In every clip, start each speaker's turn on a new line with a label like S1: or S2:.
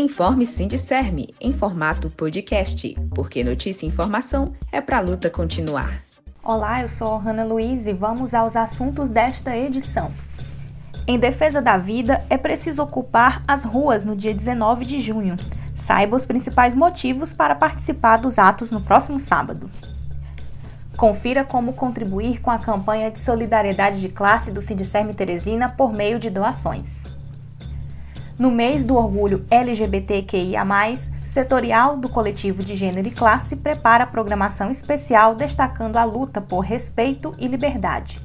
S1: Informe Sindicerme em formato podcast, porque notícia e informação é para a luta continuar.
S2: Olá, eu sou Hanna Luiz e vamos aos assuntos desta edição. Em defesa da vida, é preciso ocupar as ruas no dia 19 de junho. Saiba os principais motivos para participar dos atos no próximo sábado. Confira como contribuir com a campanha de solidariedade de classe do Sindicerme Teresina por meio de doações. No mês do orgulho LGBTQIA, setorial do coletivo de gênero e classe prepara programação especial destacando a luta por respeito e liberdade.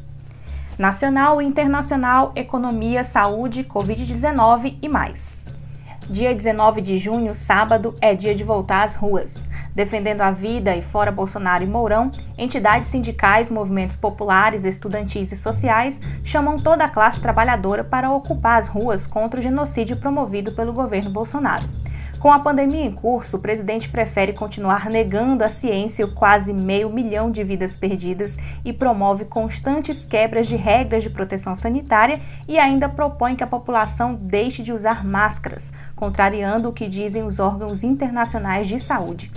S2: Nacional internacional, economia, saúde, Covid-19 e mais. Dia 19 de junho, sábado, é dia de voltar às ruas. Defendendo a vida e fora Bolsonaro e Mourão, entidades sindicais, movimentos populares, estudantis e sociais chamam toda a classe trabalhadora para ocupar as ruas contra o genocídio promovido pelo governo Bolsonaro. Com a pandemia em curso, o presidente prefere continuar negando a ciência o quase meio milhão de vidas perdidas e promove constantes quebras de regras de proteção sanitária e ainda propõe que a população deixe de usar máscaras, contrariando o que dizem os órgãos internacionais de saúde.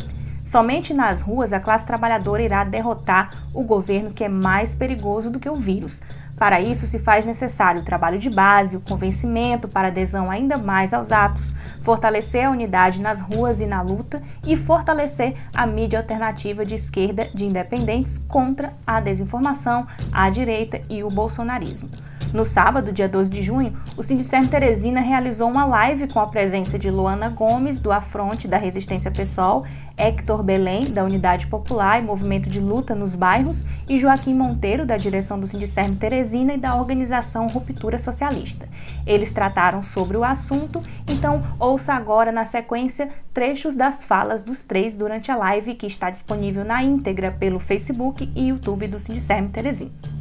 S2: Somente nas ruas a classe trabalhadora irá derrotar o governo que é mais perigoso do que o vírus. Para isso, se faz necessário o trabalho de base, o convencimento para adesão ainda mais aos atos, fortalecer a unidade nas ruas e na luta e fortalecer a mídia alternativa de esquerda de independentes contra a desinformação, a direita e o bolsonarismo. No sábado, dia 12 de junho, o Sindicerme Teresina realizou uma live com a presença de Luana Gomes, do Afronte da Resistência Pessoal, Hector Belém, da Unidade Popular e Movimento de Luta nos Bairros, e Joaquim Monteiro, da direção do Sindicerme Teresina e da organização Ruptura Socialista. Eles trataram sobre o assunto, então ouça agora na sequência trechos das falas dos três durante a live que está disponível na íntegra pelo Facebook e YouTube do Sindicerme Teresina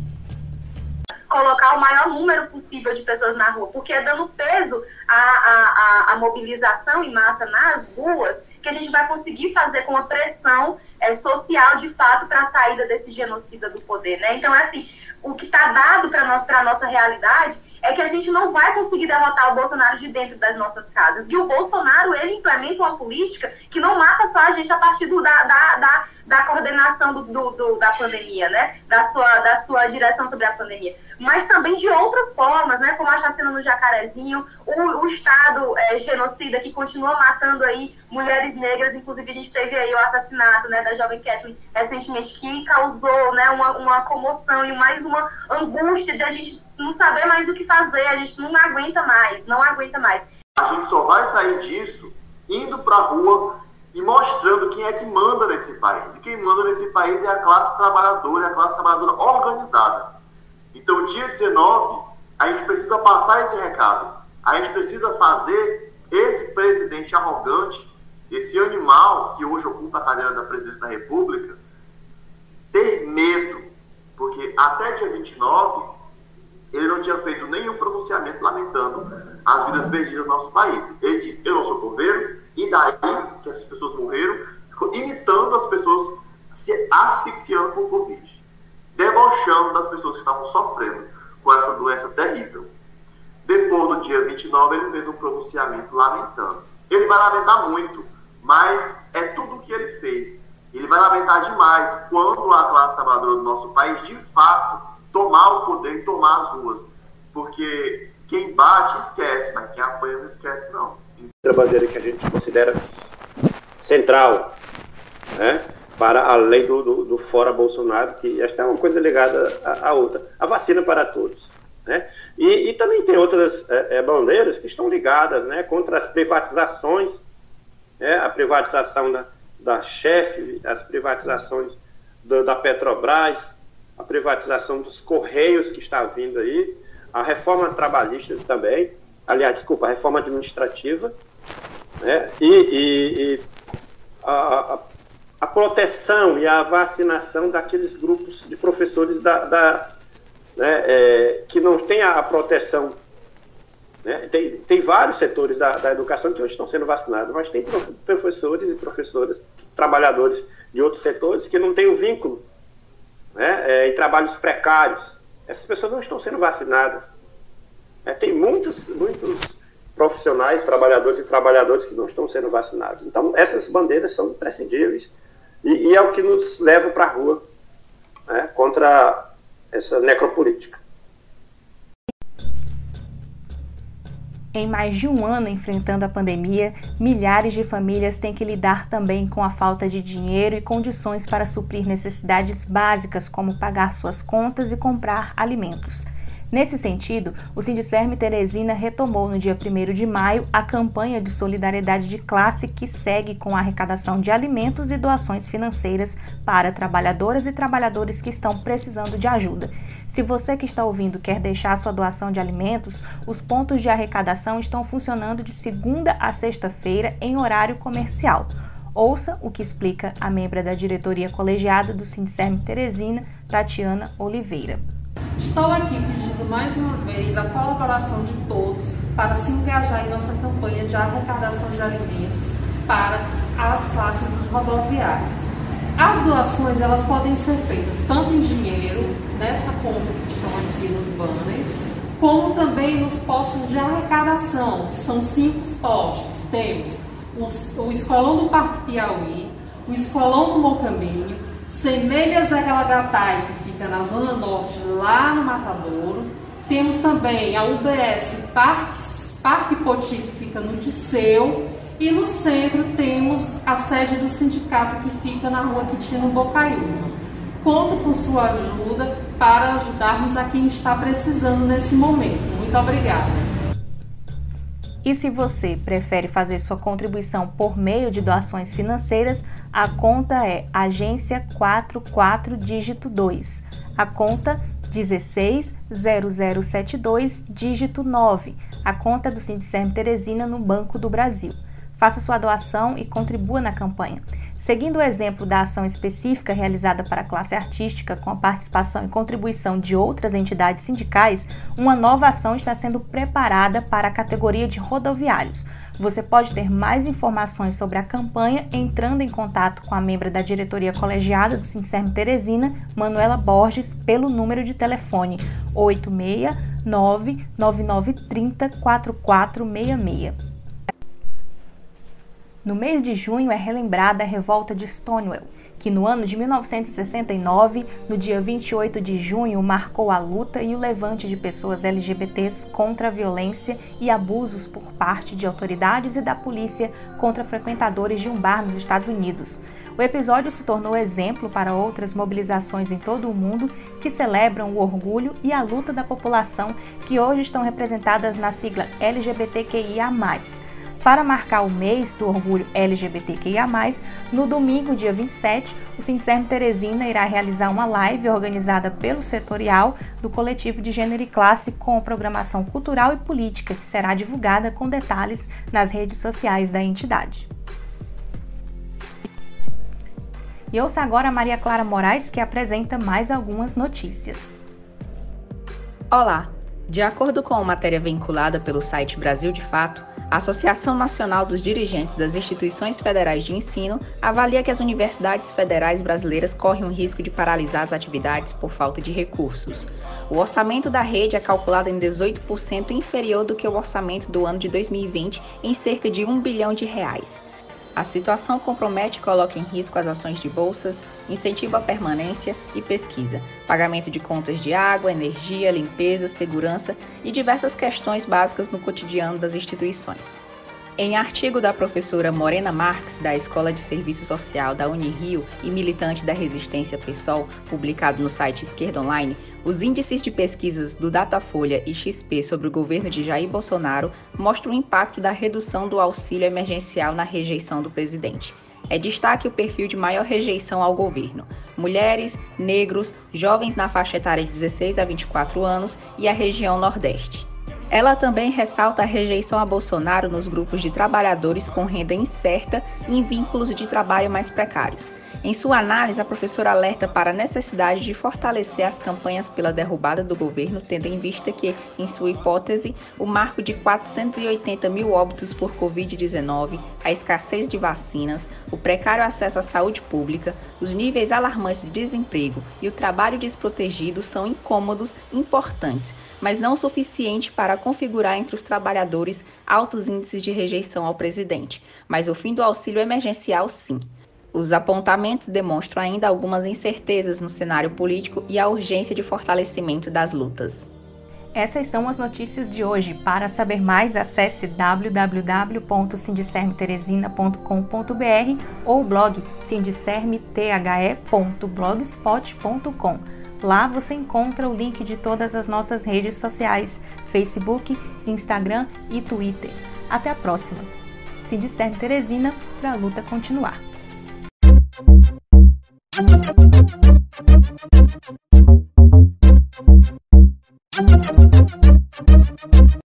S3: colocar o maior número possível de pessoas na rua, porque é dando peso à, à, à, mobilização em massa nas ruas que a gente vai conseguir fazer com a pressão é, social de fato para a saída desse genocida do poder, né? Então, é assim, o que está dado para a nossa realidade é que a gente não vai conseguir derrotar o Bolsonaro de dentro das nossas casas. E o Bolsonaro, ele implementa uma política que não mata só a gente a partir do, da, da, da, da coordenação do, do, do, da pandemia, né? Da sua, da sua direção sobre a pandemia. Mas também de outras formas, né? Como a chacina no Jacarezinho, o, o Estado é, genocida que continua matando aí mulheres negras. Inclusive, a gente teve aí o assassinato né, da jovem Kathleen recentemente, que causou né, uma, uma comoção e mais uma angústia de a gente não saber mais o que fazer, a gente não aguenta mais, não aguenta mais.
S4: A gente só vai sair disso indo para a rua e mostrando quem é que manda nesse país. E quem manda nesse país é a classe trabalhadora, é a classe trabalhadora organizada. Então, dia 19, a gente precisa passar esse recado. A gente precisa fazer esse presidente arrogante, esse animal que hoje ocupa a cadeira da presidência da República, ter medo. Porque até dia 29, ele não tinha feito nenhum pronunciamento lamentando as vidas perdidas no nosso país. Ele disse, eu não sou coveiro, e daí que as pessoas morreram, imitando as pessoas se asfixiando por Covid, debochando das pessoas que estavam sofrendo com essa doença terrível. Depois do dia 29, ele fez um pronunciamento lamentando. Ele vai lamentar muito, mas é tudo o que ele fez. Ele vai lamentar demais quando a classe trabalhadora do nosso país, de fato, tomar o poder e tomar as ruas. Porque quem bate esquece, mas quem apanha não esquece, não.
S5: Outra bandeira que a gente considera central, né? para além do, do, do, fora Bolsonaro, que esta é uma coisa ligada à, à outra. A vacina para todos. Né? E, e também tem outras é, é, bandeiras que estão ligadas né, contra as privatizações, né, a privatização da, da Chef, as privatizações do, da Petrobras, a privatização dos Correios que está vindo aí, a reforma trabalhista também, aliás, desculpa, a reforma administrativa, né? e, e, e a, a, proteção e a vacinação daqueles grupos de professores da, da né, é, que não têm a, proteção. Né? Tem, tem vários setores da, da educação que hoje estão sendo vacinados, mas tem professores e professoras, trabalhadores de outros setores que não têm o vínculo né, é, em trabalhos precários. Essas pessoas não estão sendo vacinadas. É, tem muitos, muitos profissionais, trabalhadores e trabalhadoras que não estão sendo vacinados. Então, essas bandeiras são imprescindíveis e, e é o que nos leva para a rua né, contra essa necropolítica.
S2: Em mais de um ano enfrentando a pandemia, milhares de famílias têm que lidar também com a falta de dinheiro e condições para suprir necessidades básicas, como pagar suas contas e comprar alimentos. Nesse sentido, o Sindicerme Teresina retomou no dia 1 de maio a campanha de solidariedade de classe que segue com a arrecadação de alimentos e doações financeiras para trabalhadoras e trabalhadores que estão precisando de ajuda. Se você que está ouvindo quer deixar sua doação de alimentos, os pontos de arrecadação estão funcionando de segunda a sexta-feira em horário comercial. Ouça o que explica a membra da diretoria colegiada do Sindicerme Teresina, Tatiana Oliveira.
S6: Estou aqui pedindo mais uma vez a colaboração de todos para se engajar em nossa campanha de arrecadação de alimentos para as classes dos rodoviários. As doações elas podem ser feitas tanto em dinheiro, nessa conta que estão aqui nos banners, como também nos postos de arrecadação, que são cinco postos. Temos o, Escolão do Parque Piauí, o Escolão do Mocambinho, Semelhas Agalagatai, que fica na Zona Norte, lá no Matadouro. Temos também a UBS Parque, Parque Poti, que fica no Disseu. E no centro temos a sede do sindicato, que fica na rua Quitino Bocaiúva. Conto com sua ajuda para ajudarmos a quem está precisando nesse momento. Muito obrigada.
S2: E se você prefere fazer sua contribuição por meio de doações financeiras, a conta é agência 44 dígito 2. A conta 160072 dígito 9. A conta do Sindicerme Teresina no Banco do Brasil. Faça sua doação e contribua na campanha. Seguindo o exemplo da ação específica realizada para a classe artística com a participação e contribuição de outras entidades sindicais, uma nova ação está sendo preparada para a categoria de rodoviários. Você pode ter mais informações sobre a campanha entrando em contato com a membra da diretoria colegiada do Sincerme Teresina, Manuela Borges, pelo número de telefone 869 9930 4466. No mês de junho é relembrada a revolta de Stonewall, que no ano de 1969, no dia 28 de junho, marcou a luta e o levante de pessoas LGBTs contra a violência e abusos por parte de autoridades e da polícia contra frequentadores de um bar nos Estados Unidos. O episódio se tornou exemplo para outras mobilizações em todo o mundo que celebram o orgulho e a luta da população que hoje estão representadas na sigla LGBTQIA para marcar o mês do orgulho LGBTQIA+, no domingo, dia 27, o Sincerno Teresina irá realizar uma live organizada pelo setorial do coletivo de gênero e classe com programação cultural e política que será divulgada com detalhes nas redes sociais da entidade. E ouça agora a Maria Clara Moraes que apresenta mais algumas notícias.
S1: Olá! De acordo com a matéria vinculada pelo site Brasil de Fato, a Associação Nacional dos Dirigentes das Instituições Federais de Ensino avalia que as universidades federais brasileiras correm o risco de paralisar as atividades por falta de recursos. O orçamento da rede é calculado em 18% inferior do que o orçamento do ano de 2020, em cerca de 1 bilhão de reais. A situação compromete e coloca em risco as ações de bolsas, incentivo à permanência e pesquisa, pagamento de contas de água, energia, limpeza, segurança e diversas questões básicas no cotidiano das instituições. Em artigo da professora Morena Marques, da Escola de Serviço Social da Unirio e militante da Resistência PSOL, publicado no site Esquerda Online, os índices de pesquisas do Datafolha e XP sobre o governo de Jair Bolsonaro mostram o impacto da redução do auxílio emergencial na rejeição do presidente. É destaque o perfil de maior rejeição ao governo: mulheres, negros, jovens na faixa etária de 16 a 24 anos e a região Nordeste. Ela também ressalta a rejeição a Bolsonaro nos grupos de trabalhadores com renda incerta e em vínculos de trabalho mais precários. Em sua análise, a professora alerta para a necessidade de fortalecer as campanhas pela derrubada do governo, tendo em vista que, em sua hipótese, o marco de 480 mil óbitos por Covid-19, a escassez de vacinas, o precário acesso à saúde pública, os níveis alarmantes de desemprego e o trabalho desprotegido são incômodos importantes mas não o suficiente para configurar entre os trabalhadores altos índices de rejeição ao presidente. Mas o fim do auxílio emergencial, sim. Os apontamentos demonstram ainda algumas incertezas no cenário político e a urgência de fortalecimento das lutas.
S2: Essas são as notícias de hoje. Para saber mais, acesse www.sindicermeteresina.com.br ou blog sindicermethe.blogspot.com. Lá você encontra o link de todas as nossas redes sociais: Facebook, Instagram e Twitter. Até a próxima. Sindicerme Teresina para a luta continuar.